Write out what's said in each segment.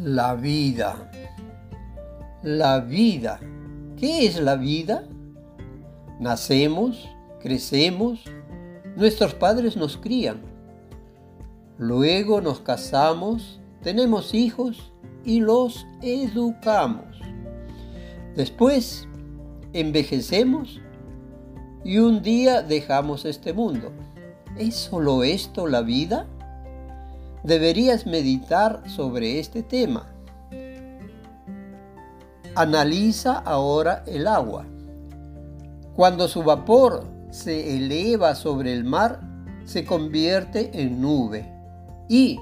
La vida. La vida. ¿Qué es la vida? Nacemos, crecemos, nuestros padres nos crían. Luego nos casamos, tenemos hijos y los educamos. Después envejecemos y un día dejamos este mundo. ¿Es solo esto la vida? Deberías meditar sobre este tema. Analiza ahora el agua. Cuando su vapor se eleva sobre el mar, se convierte en nube y,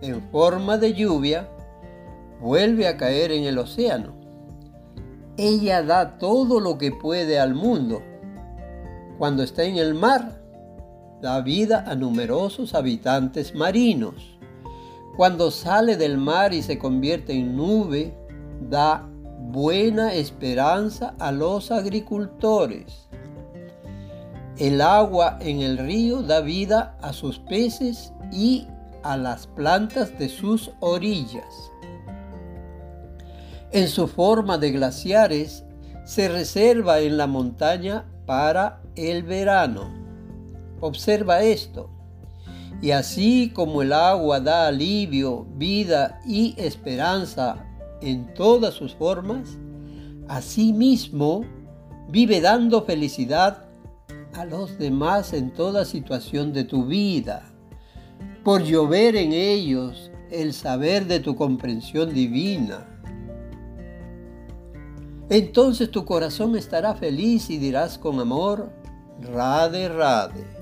en forma de lluvia, vuelve a caer en el océano. Ella da todo lo que puede al mundo. Cuando está en el mar, da vida a numerosos habitantes marinos. Cuando sale del mar y se convierte en nube, da buena esperanza a los agricultores. El agua en el río da vida a sus peces y a las plantas de sus orillas. En su forma de glaciares, se reserva en la montaña para el verano. Observa esto. Y así como el agua da alivio, vida y esperanza en todas sus formas, asimismo vive dando felicidad a los demás en toda situación de tu vida. Por llover en ellos el saber de tu comprensión divina. Entonces tu corazón estará feliz y dirás con amor, Rade, Rade.